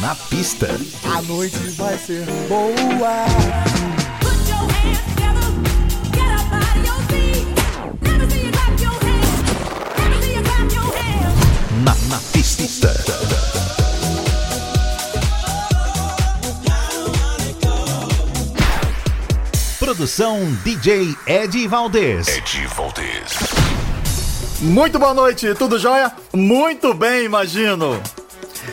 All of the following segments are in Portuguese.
Na pista. A noite vai ser boa. Na, na pista. Produção DJ Ed Valdez. Ed Valdez. Muito boa noite, tudo jóia? Muito bem, imagino.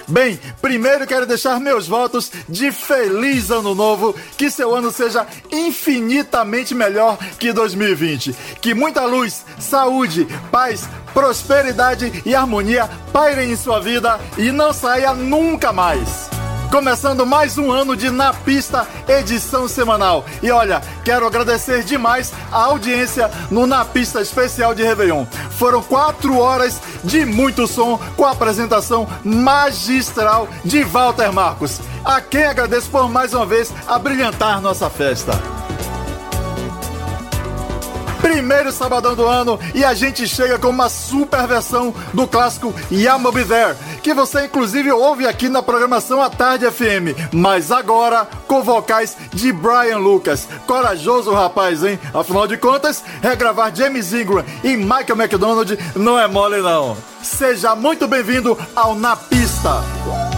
Bem, primeiro quero deixar meus votos de feliz ano novo, que seu ano seja infinitamente melhor que 2020. Que muita luz, saúde, paz, prosperidade e harmonia pairem em sua vida e não saia nunca mais. Começando mais um ano de Na Pista, edição semanal. E olha, quero agradecer demais a audiência no Na Pista Especial de Réveillon. Foram quatro horas de muito som com a apresentação magistral de Walter Marcos. A quem agradeço por mais uma vez abrilhantar nossa festa primeiro sabadão do ano e a gente chega com uma super versão do clássico Yama Be There, que você inclusive ouve aqui na programação à tarde FM, mas agora com vocais de Brian Lucas. Corajoso rapaz, hein? Afinal de contas, regravar James Ingram e Michael McDonald não é mole não. Seja muito bem-vindo ao Na Pista. pista.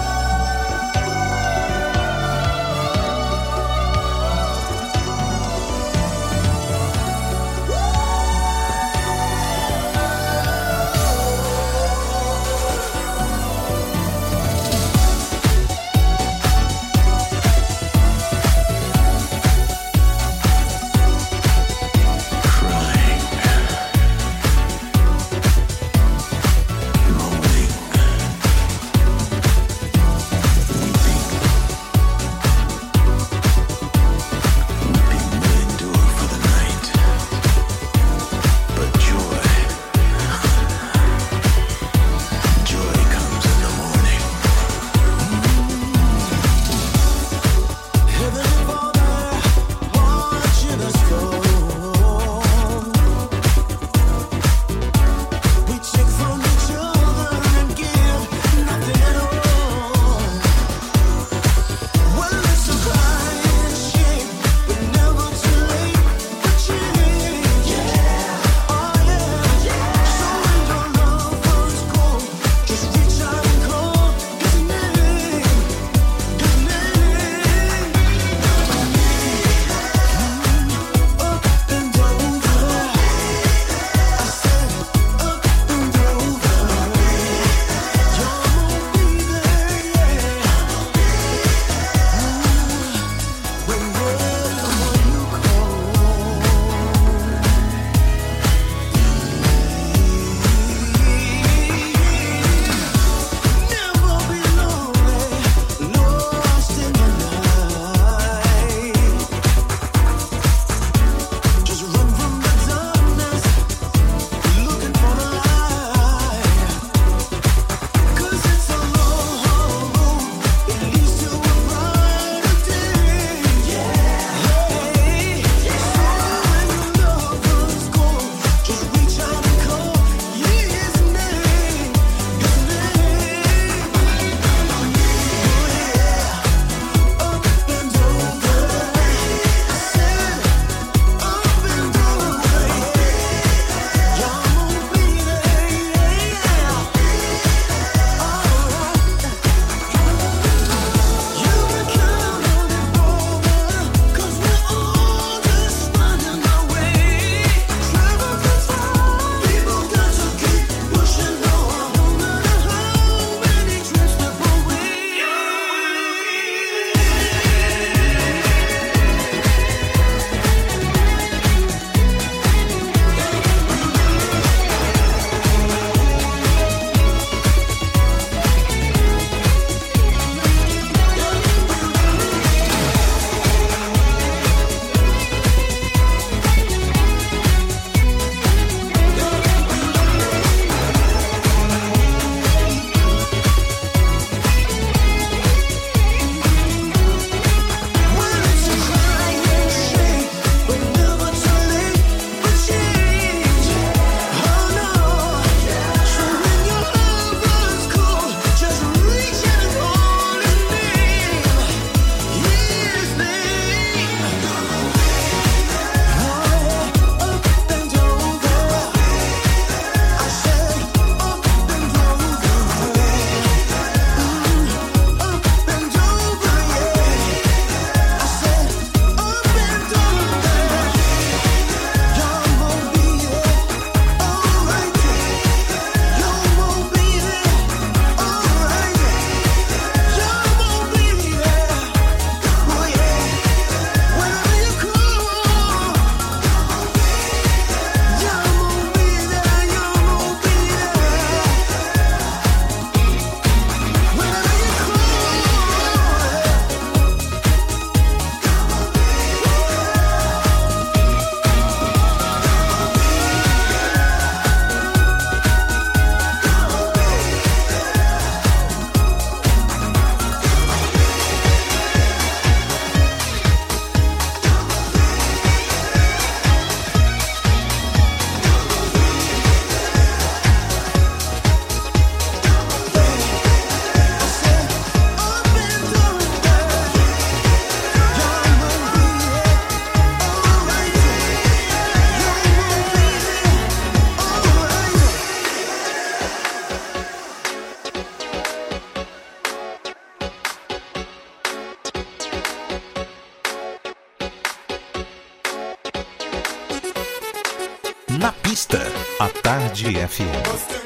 谢谢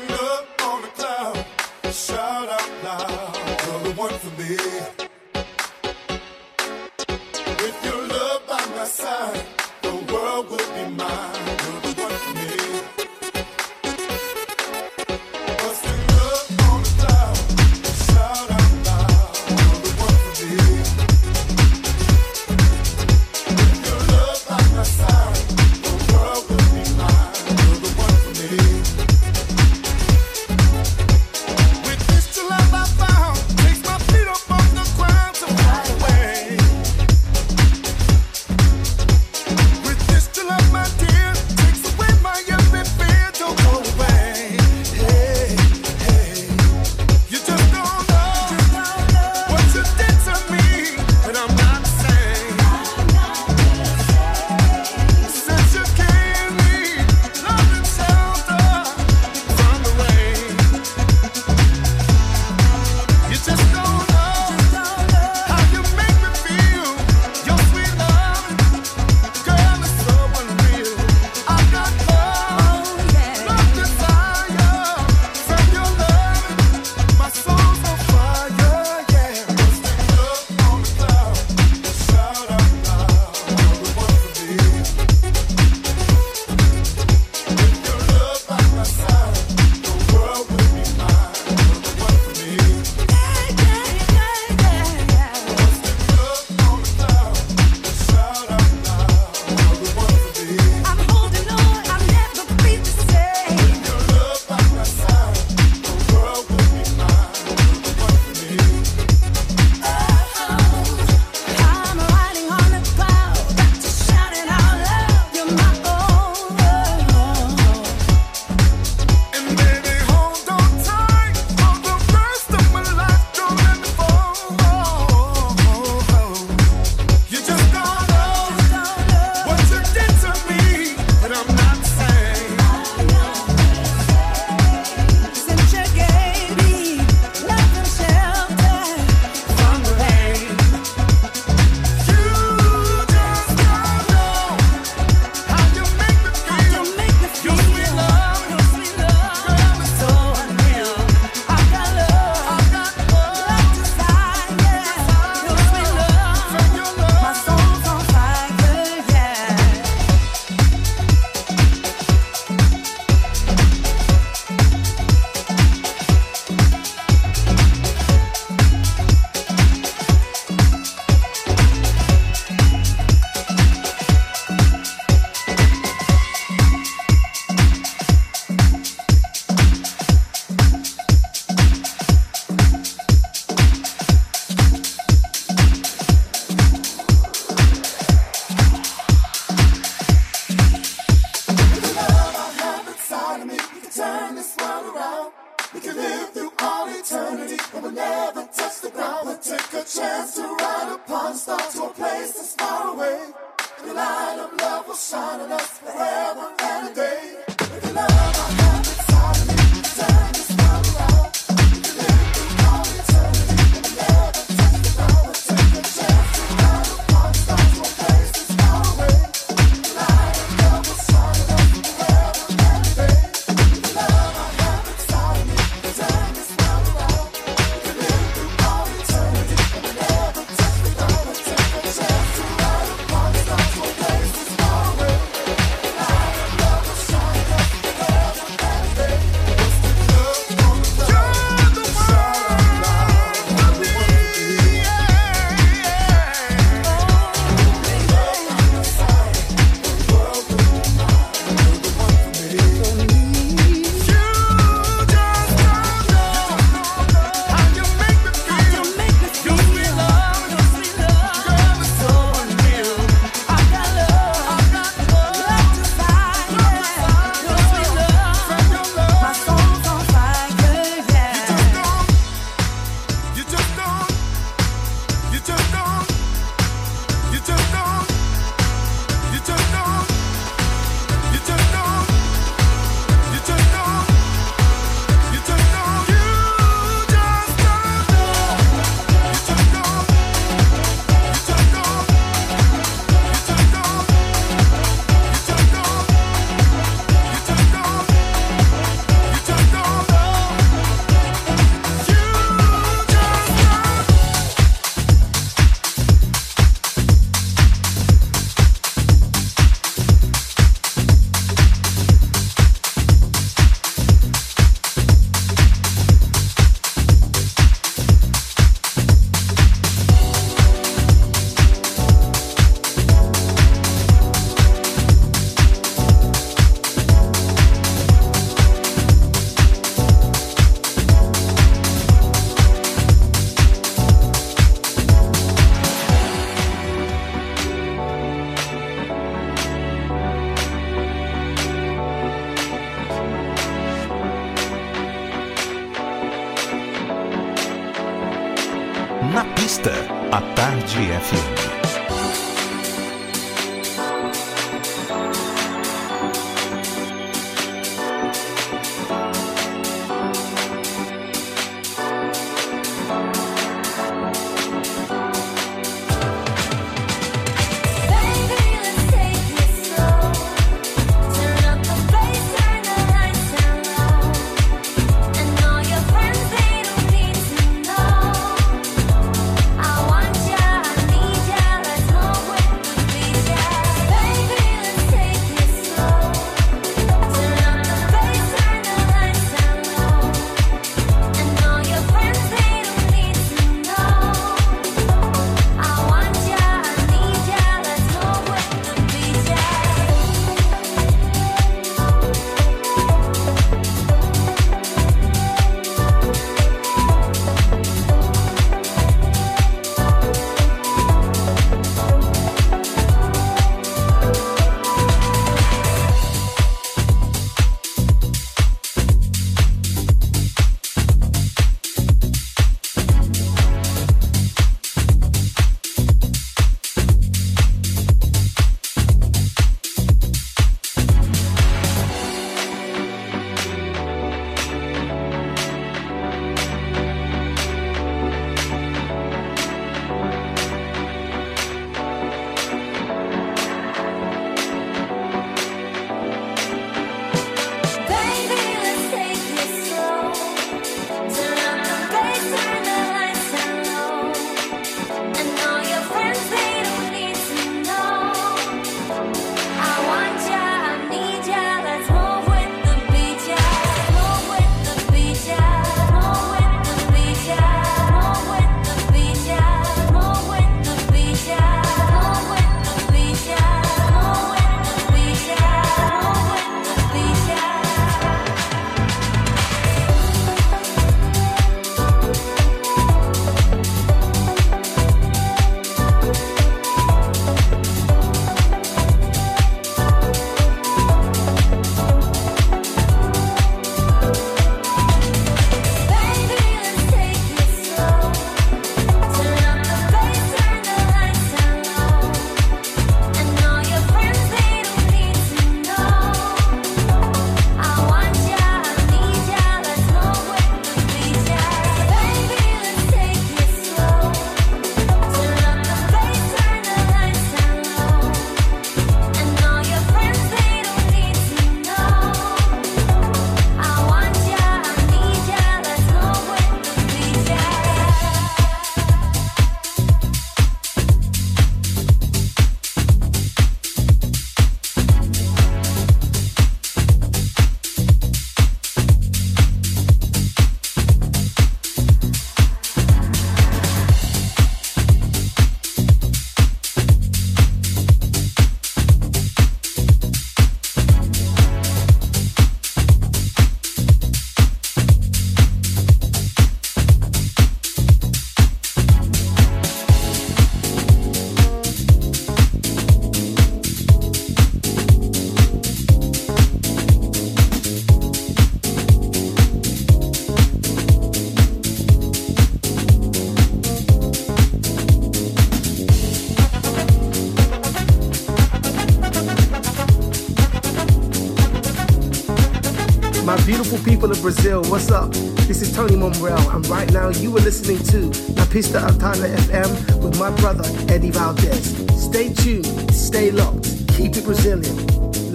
Brazil. What's up? This is Tony Monreal, and right now you are listening to La Pista Altana FM with my brother Eddie Valdez. Stay tuned, stay locked, keep it Brazilian.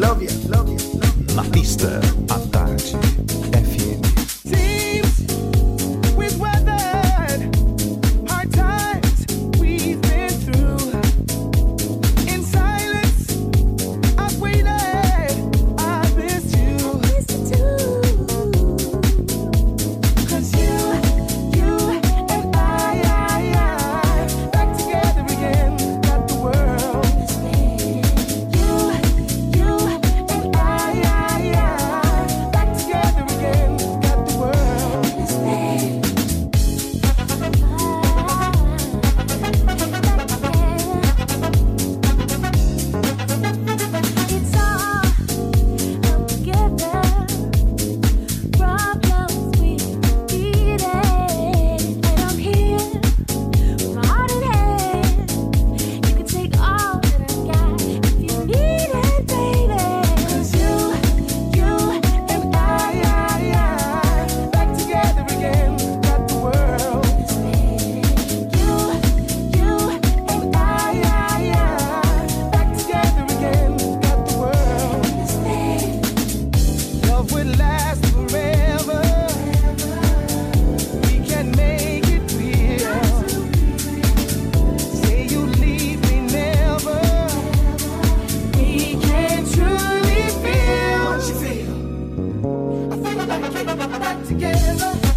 Love you, love you, love you. La Pista together.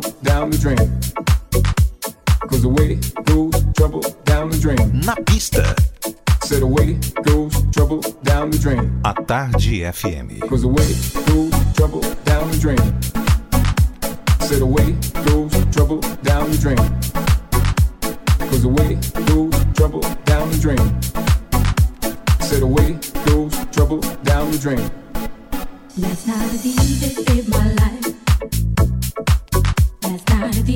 trouble down the drain. Cause away goes trouble down the drain. Na pista. Said away goes trouble down the drain. A tarde FM. Cause away goes trouble down the drain. Said away goes trouble down the drain. Cause away goes trouble down the drain. Said away goes trouble down the drain. That's night I did it, my life.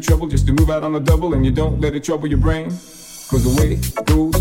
trouble just to move out on a double and you don't let it trouble your brain. Cause the way it goes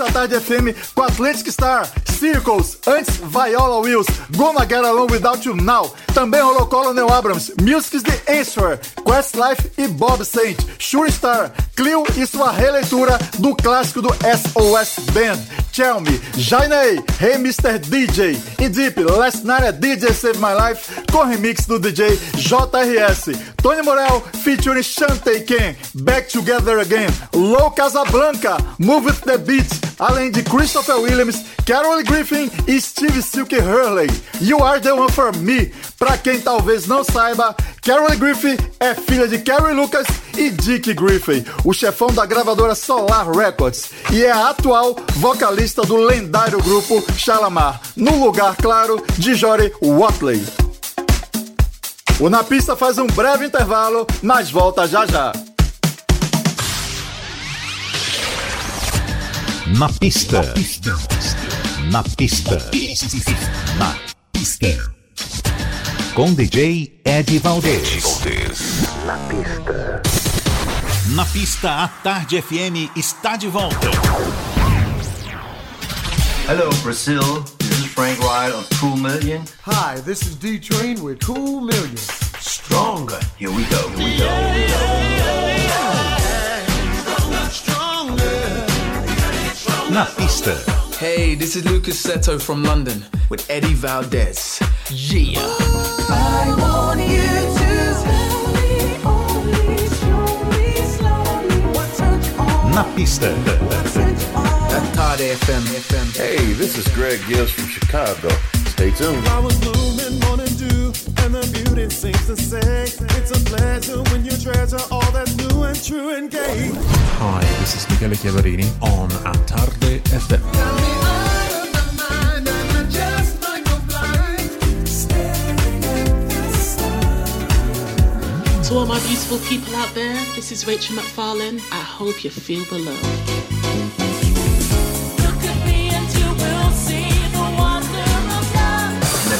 à Tarde FM com Atlantic Star, Circles, antes Viola Wills, Gonna Get Along Without You Now. Também rolou Colonel Abrams, Music's The Answer, Questlife e Bob Saint, Sure Star, Clio e sua releitura do clássico do SOS Band. Tell Me, Jainei, Hey Mr. DJ e Deep, Last Night a DJ Save My Life com remix do DJ JRS. Tony Morel featuring Shante Ken, Back Together Again, Low Casablanca, Move With The Beat, além de Christopher Williams, Carol Griffin e Steve Silk Hurley. You Are The One For Me. Pra quem talvez não saiba, Carol Griffin é filha de Carrie Lucas e Dick Griffin, o chefão da gravadora Solar Records, e é a atual vocalista do lendário grupo Shalamar, no lugar, claro, de Jory Watley. O Na Pista faz um breve intervalo, mas volta já já. Na pista. Na pista. Na pista. Com DJ Ed Valdez. Na pista. Na pista, a Tarde FM está de volta. Hello, Brazil. This is Frank Wright of Cool Million. Hi, this is D Train with Cool Million. Stronger. Here we go. Here we go. Na pista. Hey, this is Lucas Seto from London with Eddie Valdez. Yeah. I want you to slowly, only slowly, slowly. What touch on, Na pista. touch on. At Tarde FM. FM. Hey, this is Greg Gills from Chicago. Stay tuned. Flowers bloom in morning dew, and the beauty sings to say, It's a pleasure when you treasure all that's new and true and gay. Hi, this is Michele Chiavarini on A Tarde FM. To all my beautiful people out there, this is Rachel McFarlane. I hope you feel the love.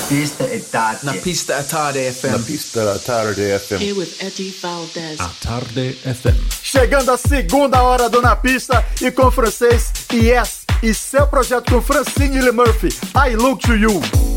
Pista è tardi. Na pista at Tarde Na FM. pista da Tarde FM. Here with Eddie Valdez. A Tarde FM. Chegando a segunda hora do Na Pista e com o francês Yes e seu projeto com Francine Lee Murphy, I Look To You.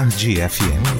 Tarde FM.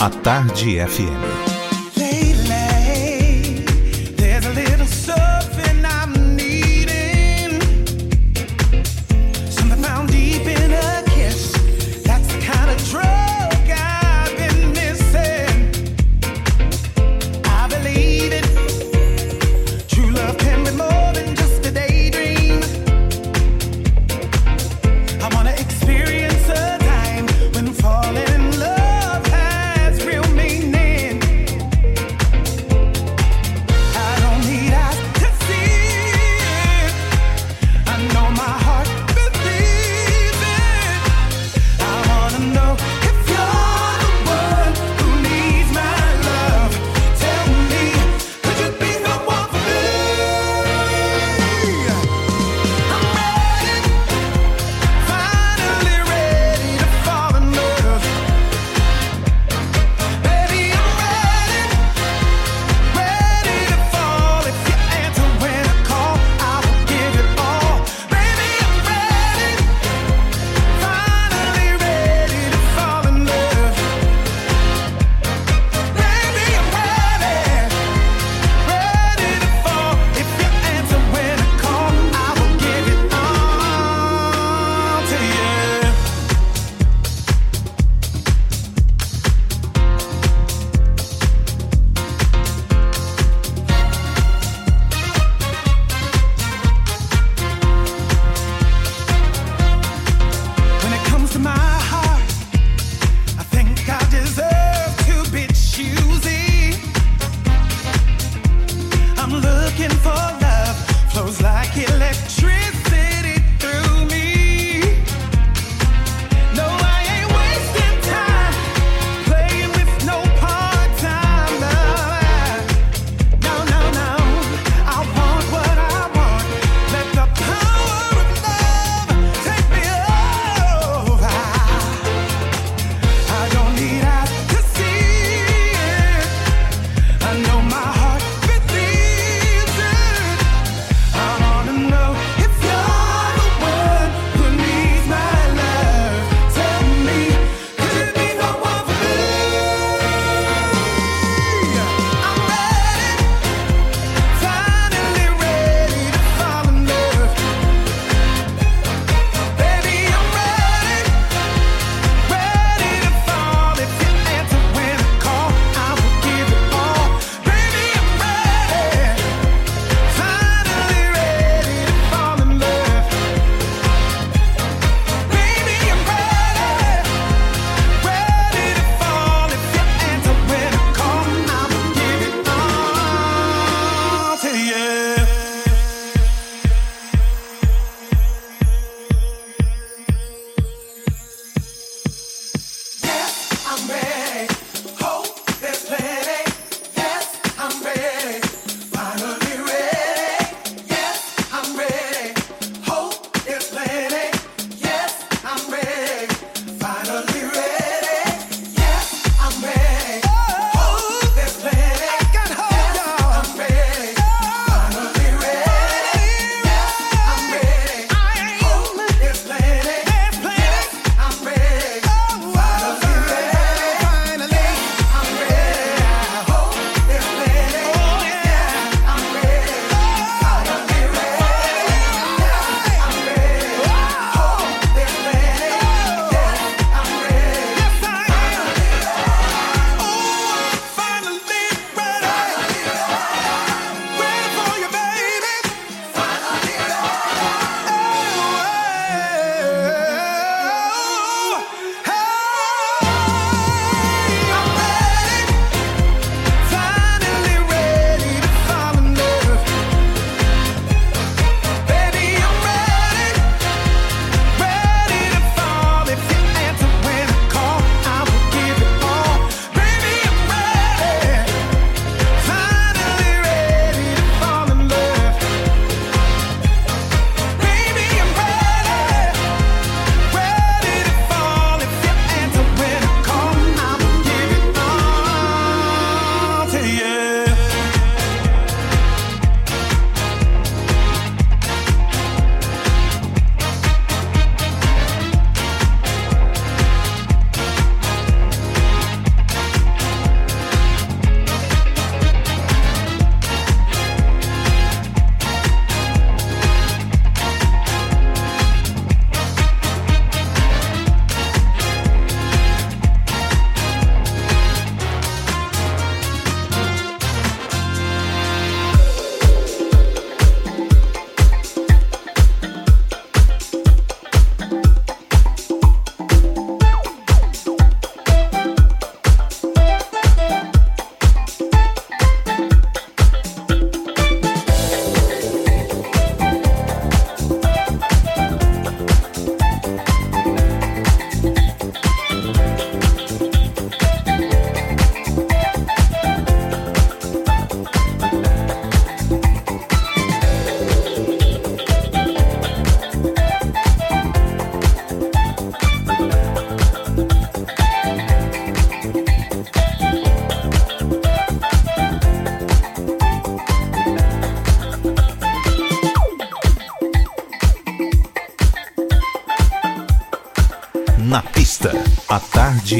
A Tarde FM.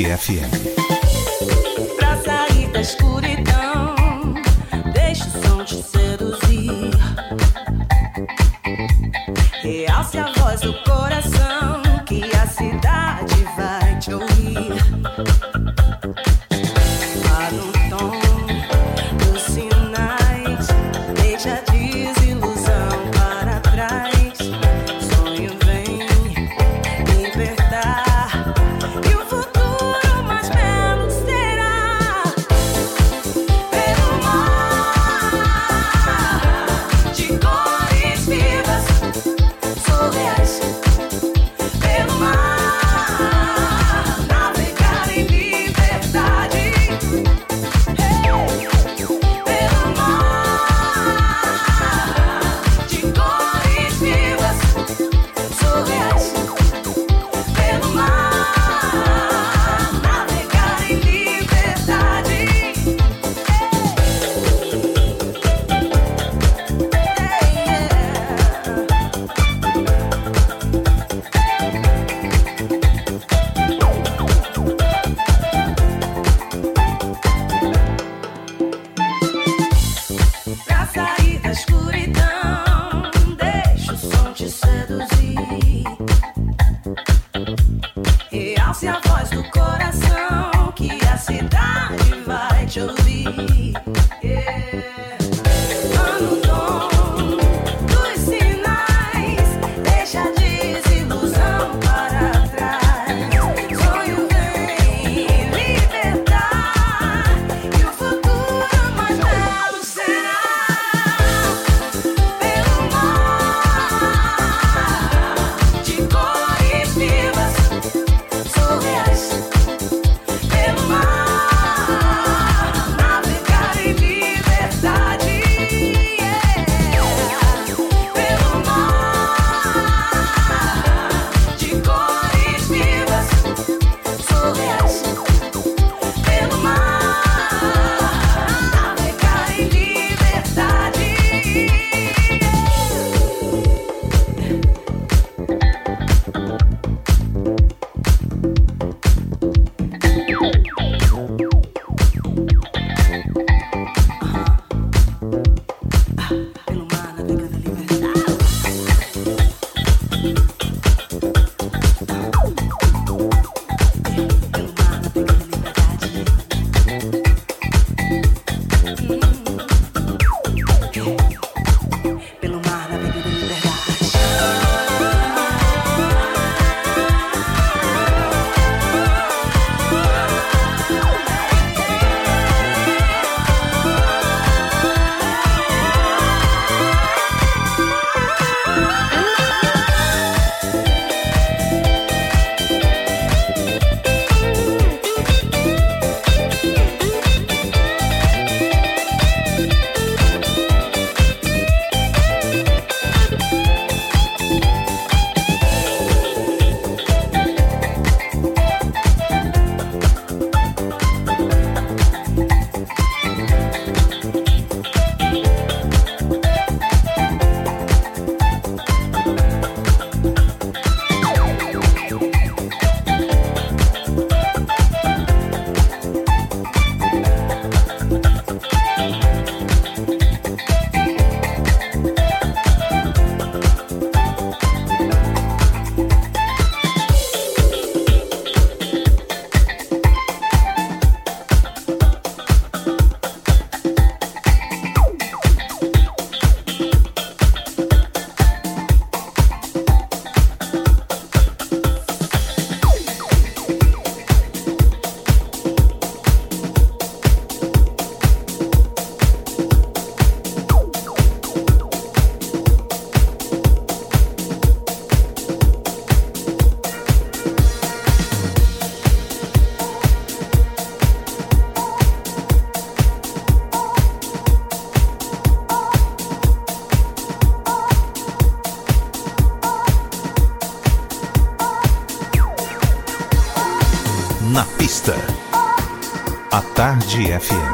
Día 100. FM.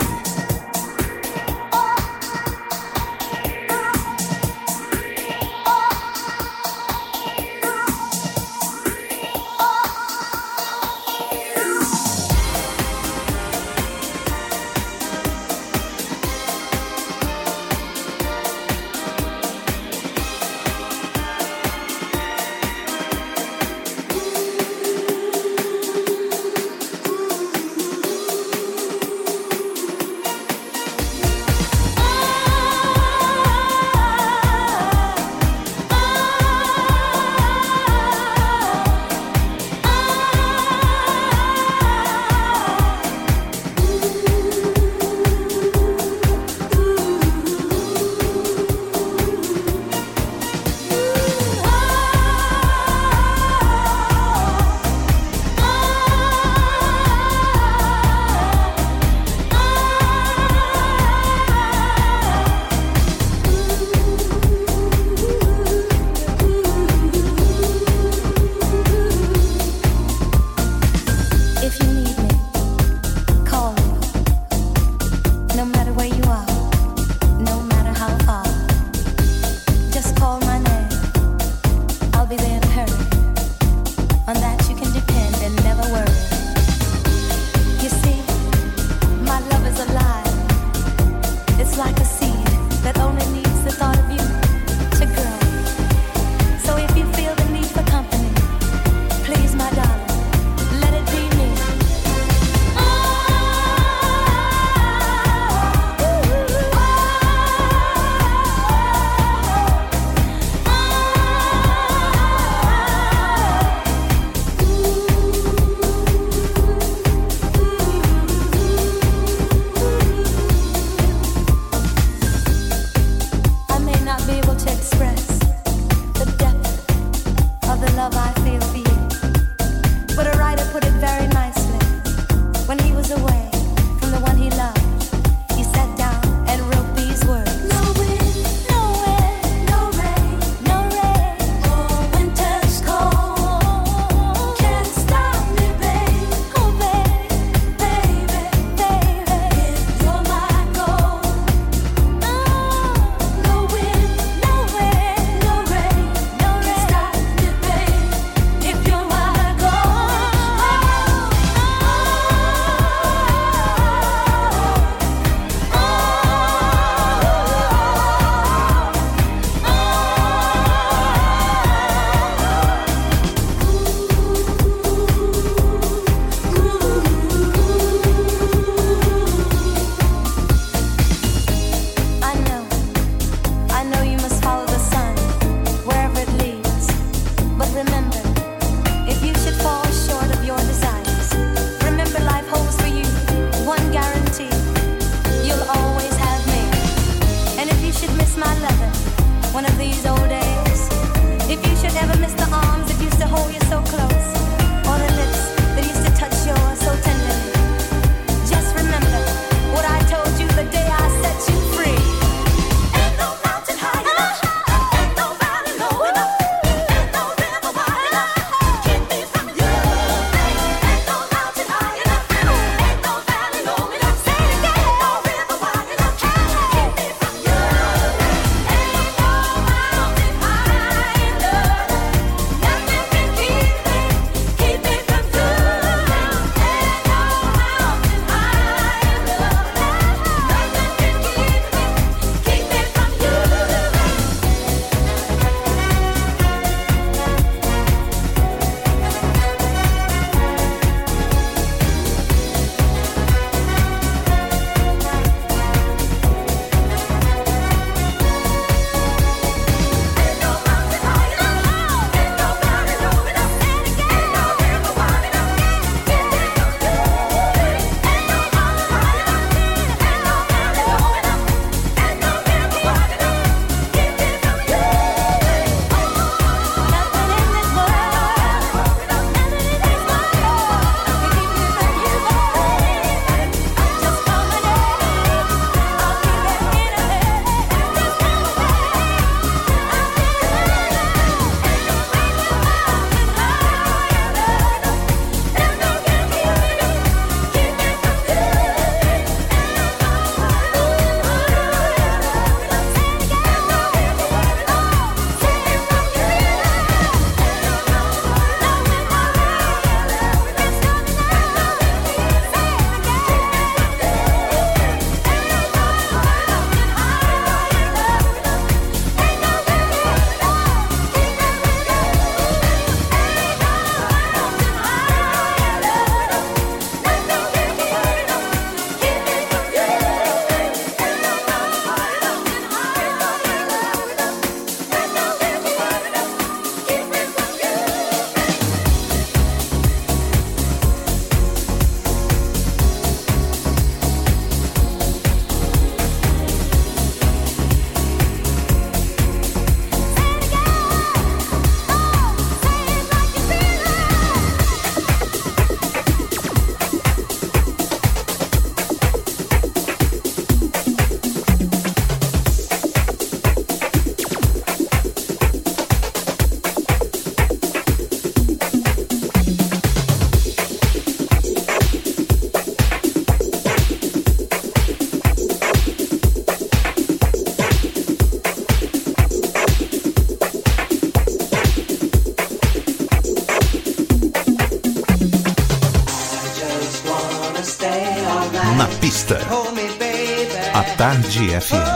Tarde FM.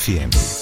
FM.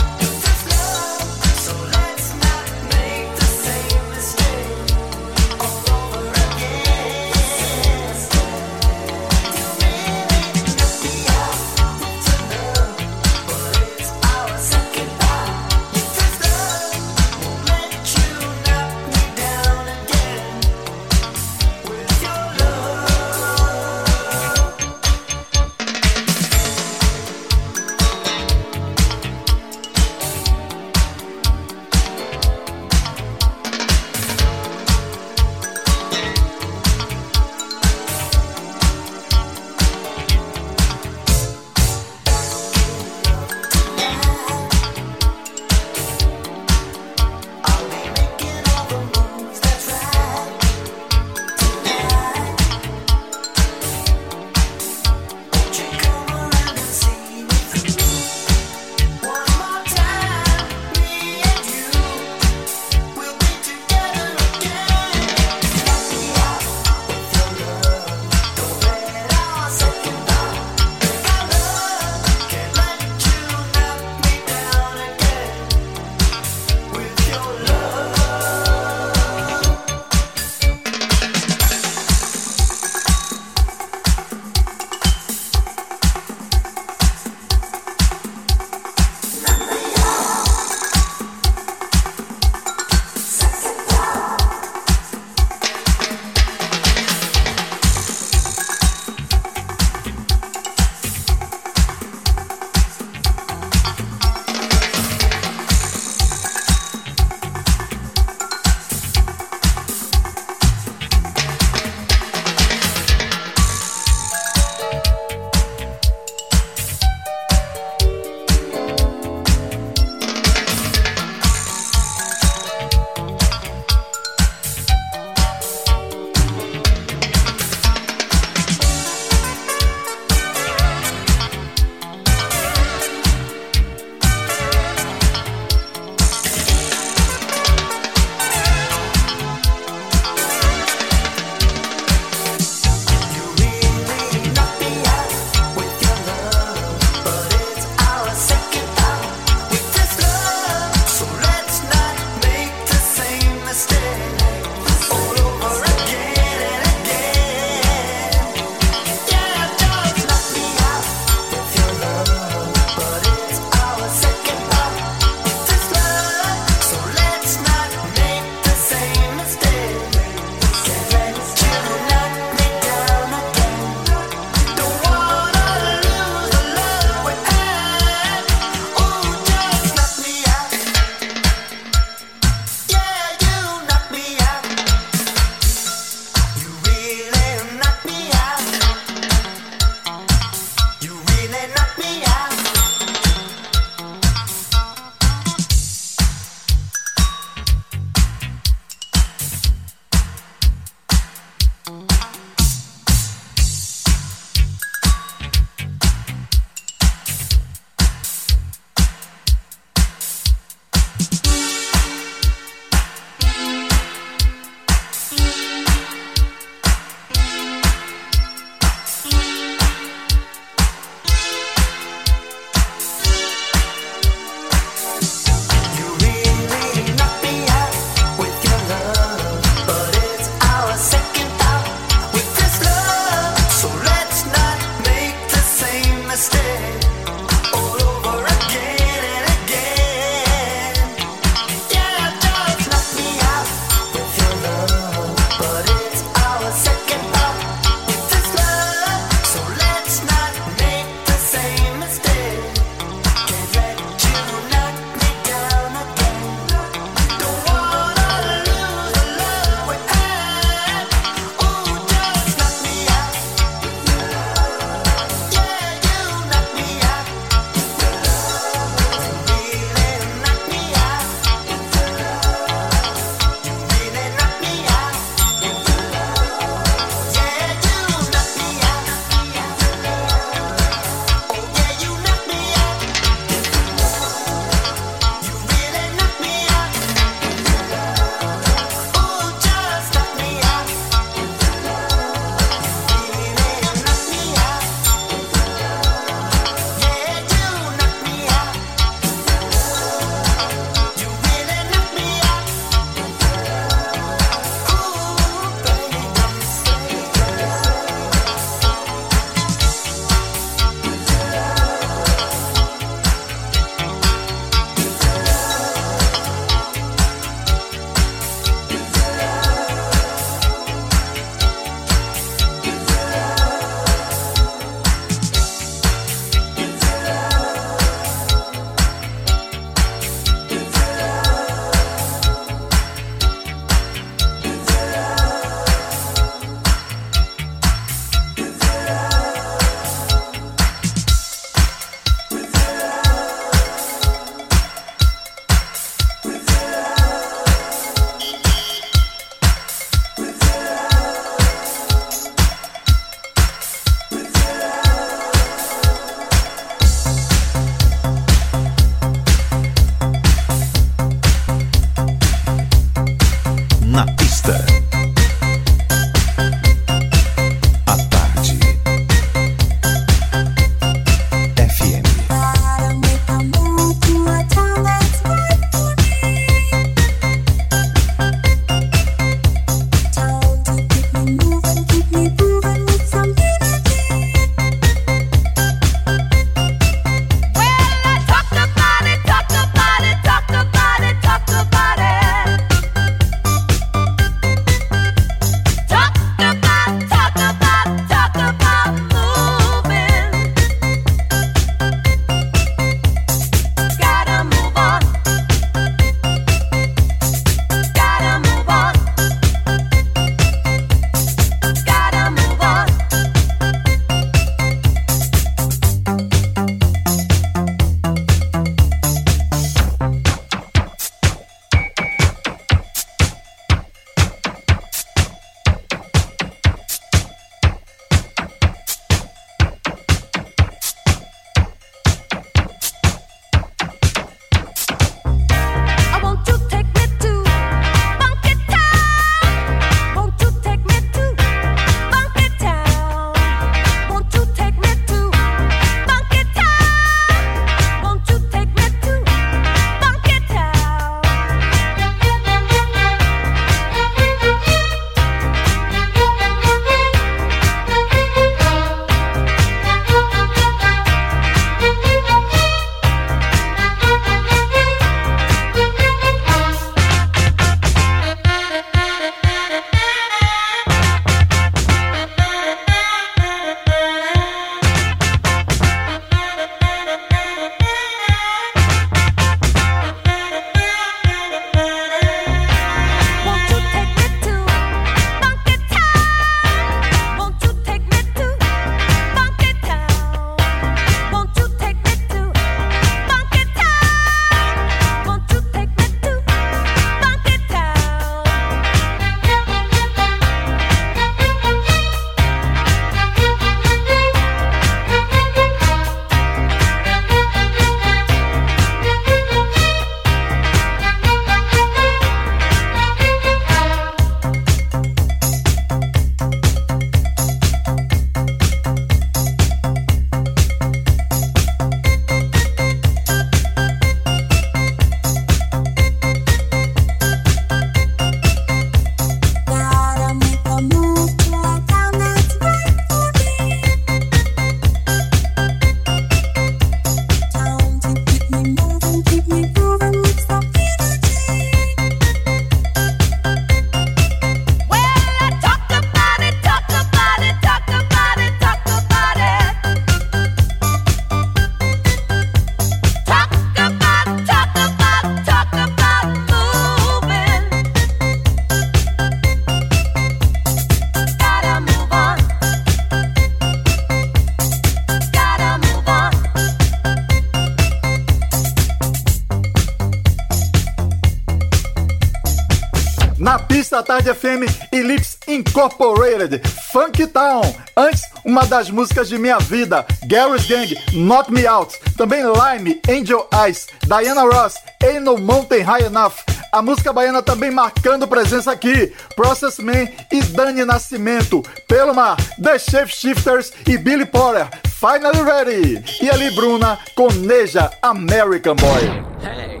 Na pista Tarde FM e Lips Incorporated, Funk Town. Antes, uma das músicas de minha vida, Gary's Gang, Knock Me Out. Também Lime, Angel Eyes, Diana Ross, Ain't No Mountain High Enough. A música baiana também marcando presença aqui, Process Man e Dani Nascimento. Pelo mar, The Shape Shifters e Billy Porter, Finally Ready. E ali Bruna com Neja, American Boy. Hey,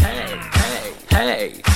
hey, hey, hey.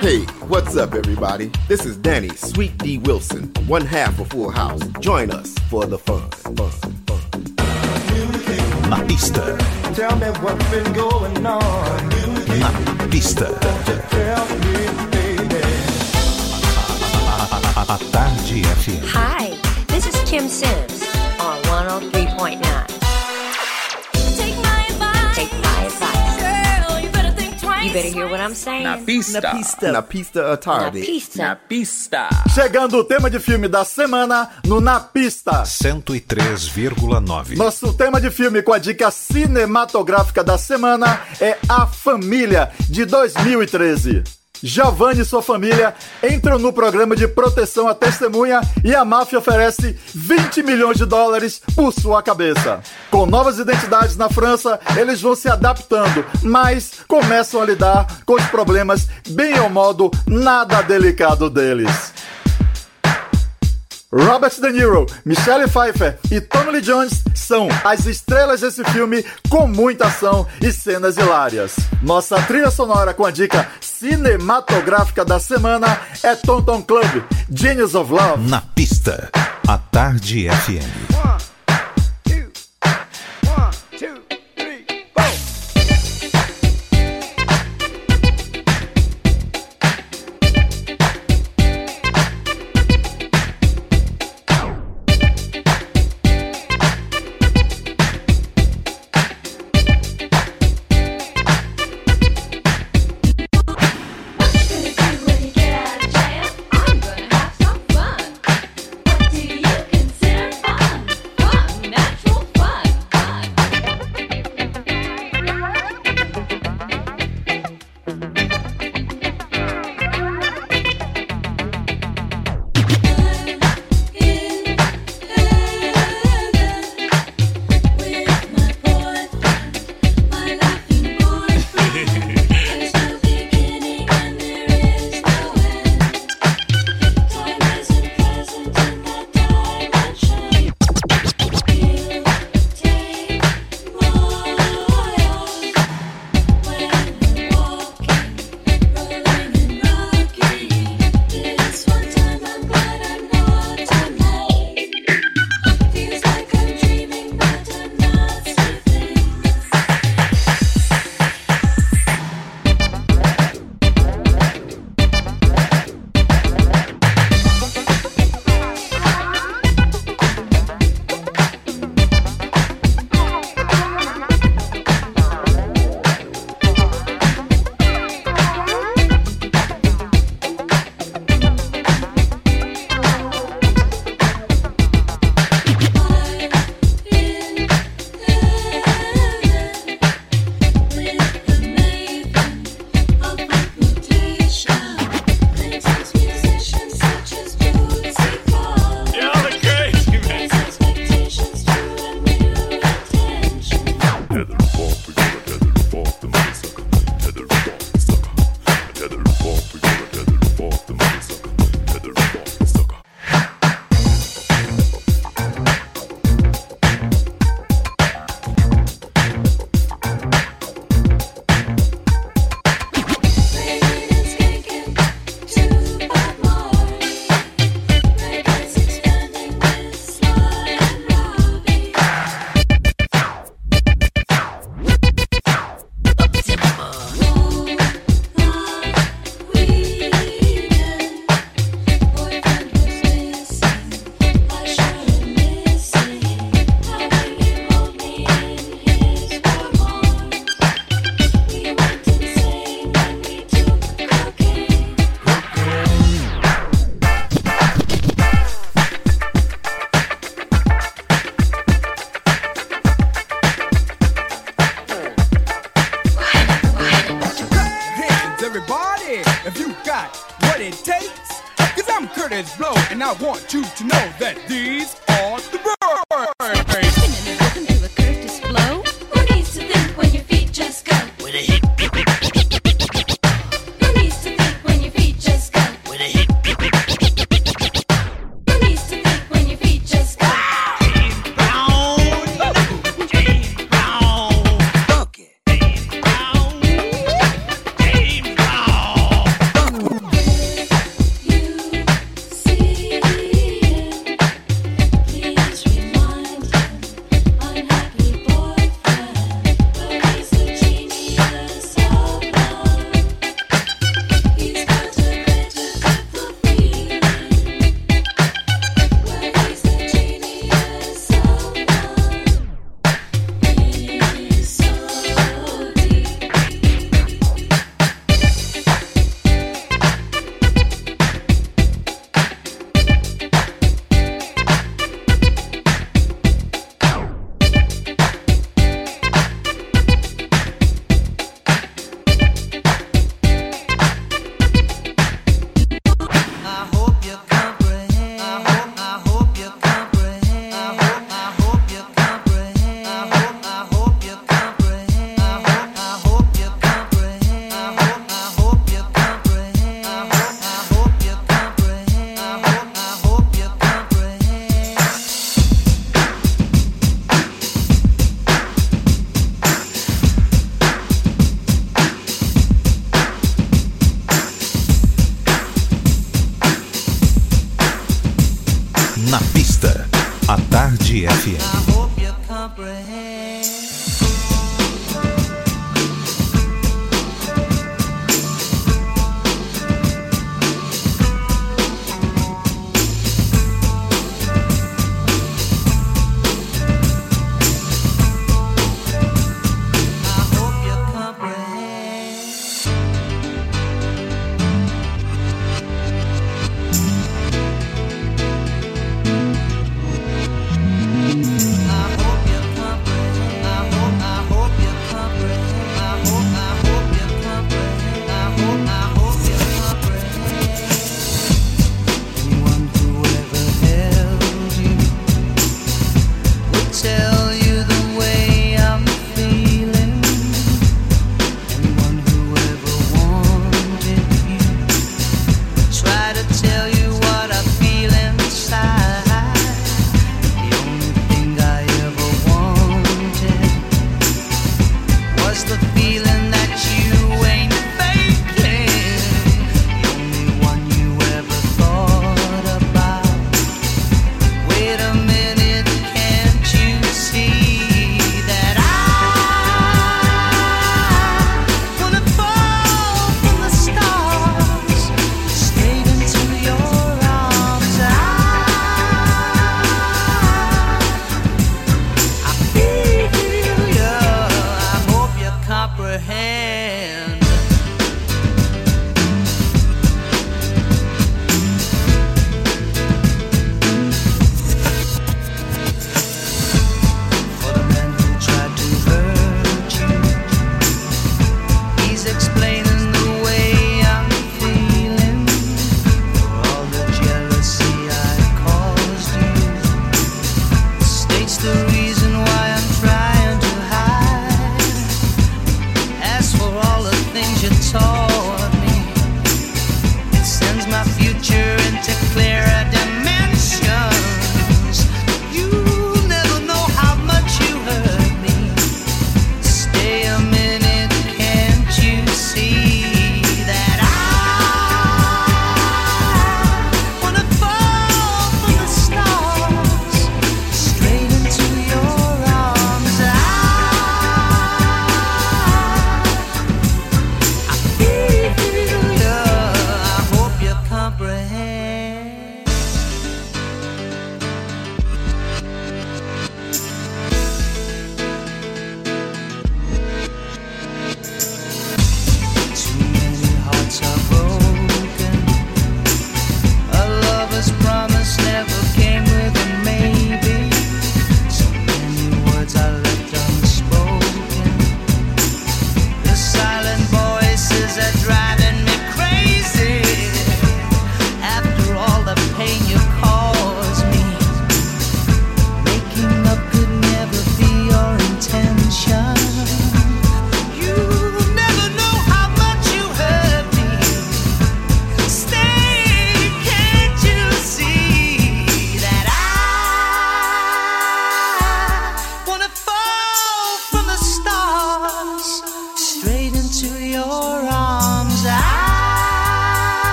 Hey, what's up, everybody? This is Danny Sweet D Wilson, one half of Full House. Join us for the fun. fun, fun. Na pista, Tell me what's been going on. na pista. Tell me, baby. A Tarde FM. Hi, this is Kim Sims on 103.9. you better think twice. You better hear what I'm saying. Na pista. Na pista. Na pista à tarde. Na pista. Na pista. Chegando o tema de filme da semana no Na Pista. 103,9. Nosso tema de filme com a dica cinematográfica da semana é A Família, de 2013. Giovanni e sua família entram no programa de proteção à testemunha e a máfia oferece 20 milhões de dólares por sua cabeça. Com novas identidades na França, eles vão se adaptando, mas começam a lidar com os problemas bem ao modo nada delicado deles. Robert De Niro, Michelle Pfeiffer e Tommy Lee Jones são as estrelas desse filme com muita ação e cenas hilárias. Nossa trilha sonora com a dica cinematográfica da semana é Tom Tom Club, Genius of Love. Na pista, a Tarde FM.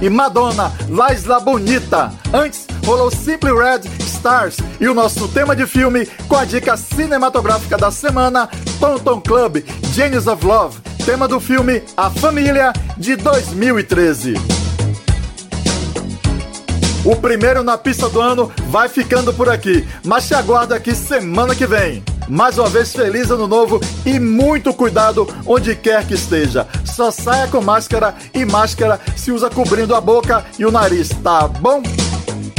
E Madonna, La Isla Bonita. Antes, rolou Simply Red Stars e o nosso tema de filme com a dica cinematográfica da semana, Tonton Club, Genius of Love, tema do filme A Família, de 2013. O primeiro na pista do ano vai ficando por aqui, mas te aguardo aqui semana que vem. Mais uma vez, feliz ano novo e muito cuidado onde quer que esteja. Só saia com máscara e máscara se usa cobrindo a boca e o nariz, tá bom?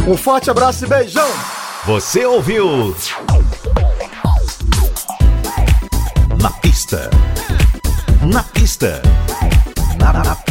Um forte abraço e beijão! Você ouviu? Na pista. Na pista. Na, na. Na.